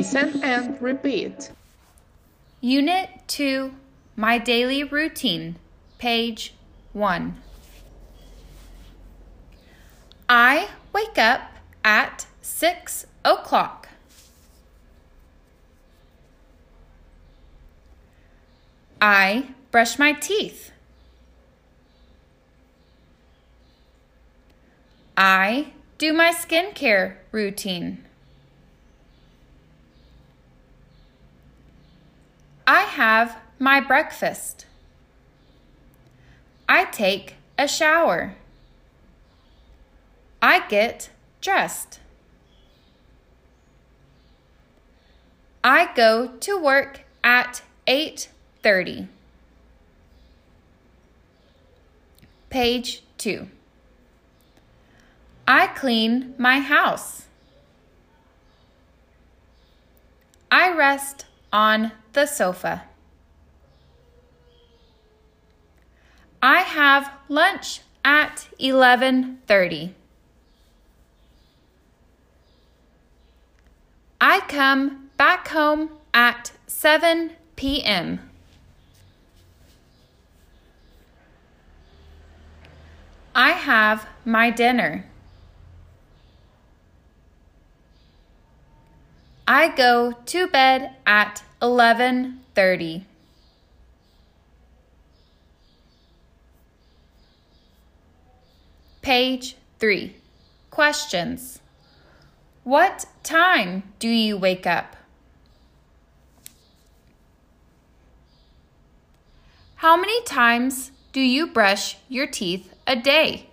Listen and repeat. Unit 2 My Daily Routine, page 1. I wake up at 6 o'clock. I brush my teeth. I do my skincare routine. I have my breakfast. I take a shower. I get dressed. I go to work at 8:30. Page 2. I clean my house. I rest on the sofa. I have lunch at 11:30. I come back home at 7 p.m. I have my dinner. I go to bed at 11:30. Page 3. Questions. What time do you wake up? How many times do you brush your teeth a day?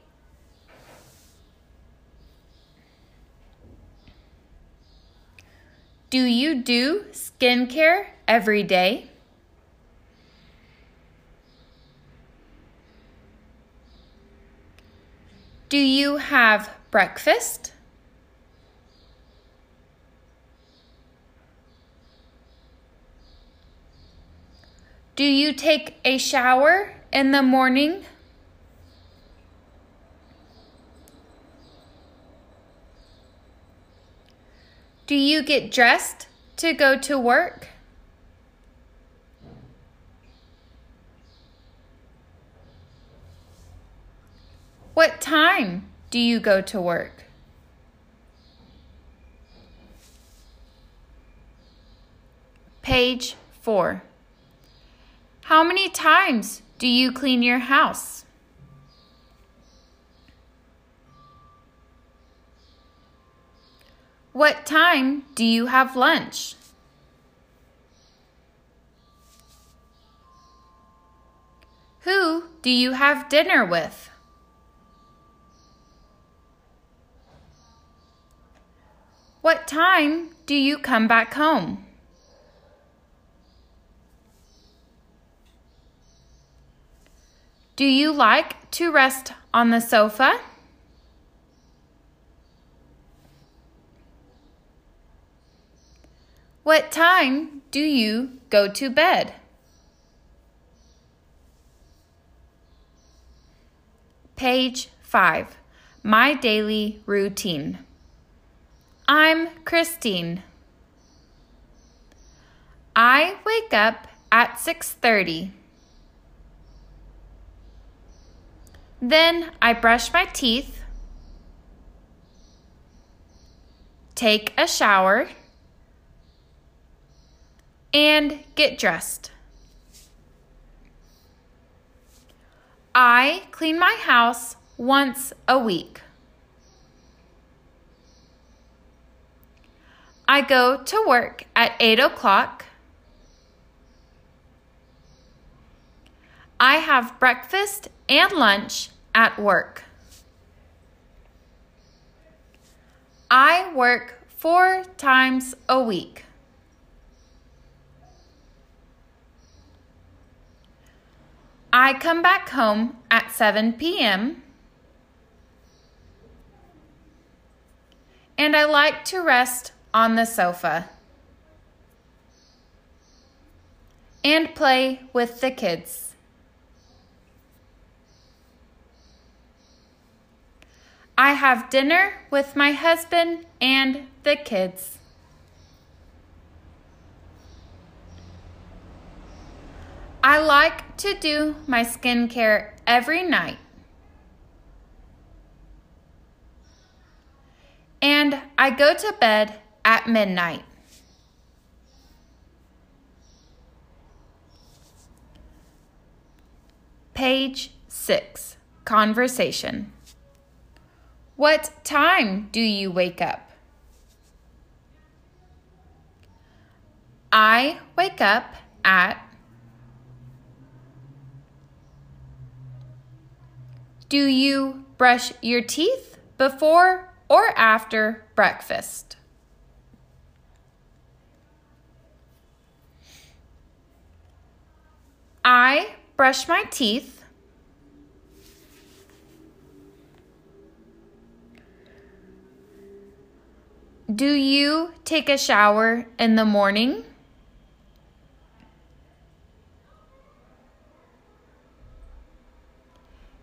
Do you do skincare every day? Do you have breakfast? Do you take a shower in the morning? Do you get dressed to go to work? What time do you go to work? Page 4. How many times do you clean your house? What time do you have lunch? Who do you have dinner with? What time do you come back home? Do you like to rest on the sofa? What time do you go to bed? Page 5 My Daily Routine. I'm Christine. I wake up at 6:30. Then I brush my teeth, take a shower, and get dressed. I clean my house once a week. I go to work at 8 o'clock. I have breakfast and lunch at work. I work four times a week. I come back home at 7 p.m. and I like to rest on the sofa and play with the kids. I have dinner with my husband and the kids. I like to do my skincare every night. And I go to bed at midnight. Page 6 Conversation What time do you wake up? I wake up at Do you brush your teeth before or after breakfast? I brush my teeth. Do you take a shower in the morning?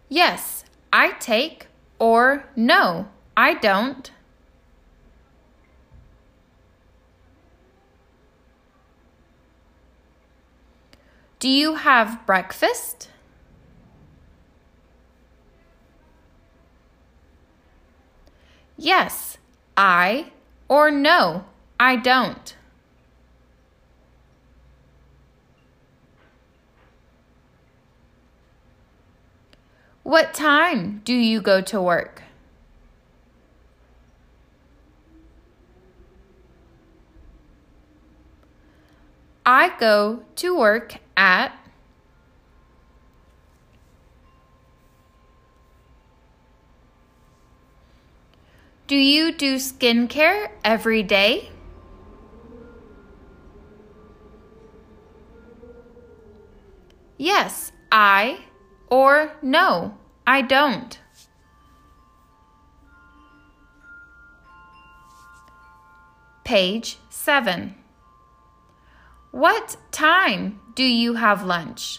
Yes, I take, or no, I don't. Do you have breakfast? Yes, I, or no, I don't. What time do you go to work? I go to work at Do you do skincare every day? Yes, I or no, I don't. Page 7. What time do you have lunch?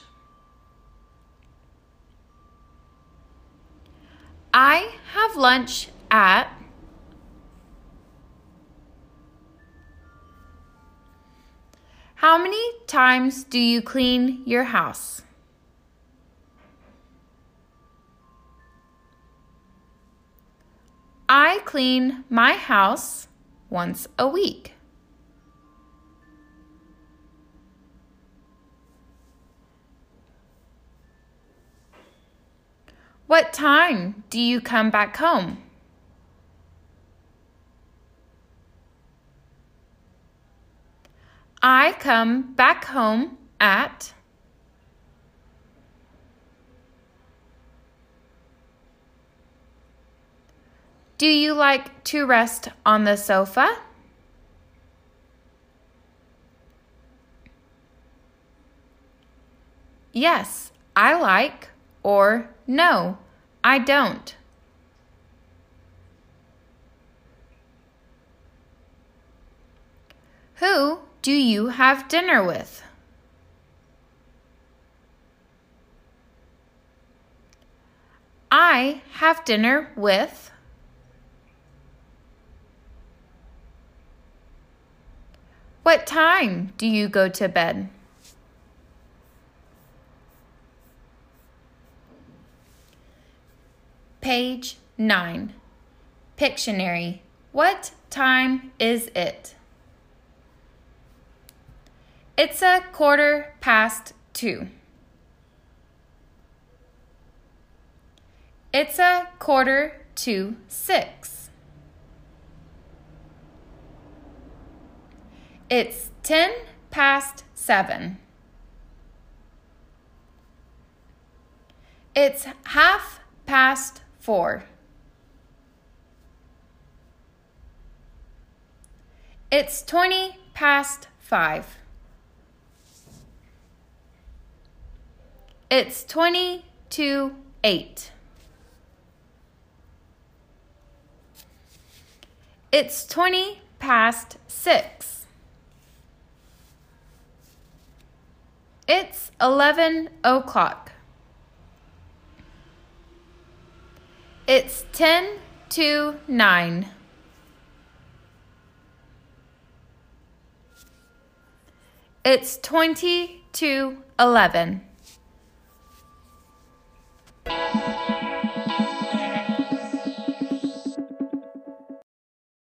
I have lunch at How many times do you clean your house? I clean my house once a week. What time do you come back home? I come back home at Do you like to rest on the sofa? Yes, I like, or no, I don't. Who do you have dinner with? I have dinner with What time do you go to bed? Page 9. Pictionary. What time is it? It's a quarter past two. It's a quarter to six. It's 10 past 7. It's half past 4. It's 20 past 5. It's 20 to 8. It's 20 past 6. It's 11 o'clock. It's 10 to 9. It's 20 to 11.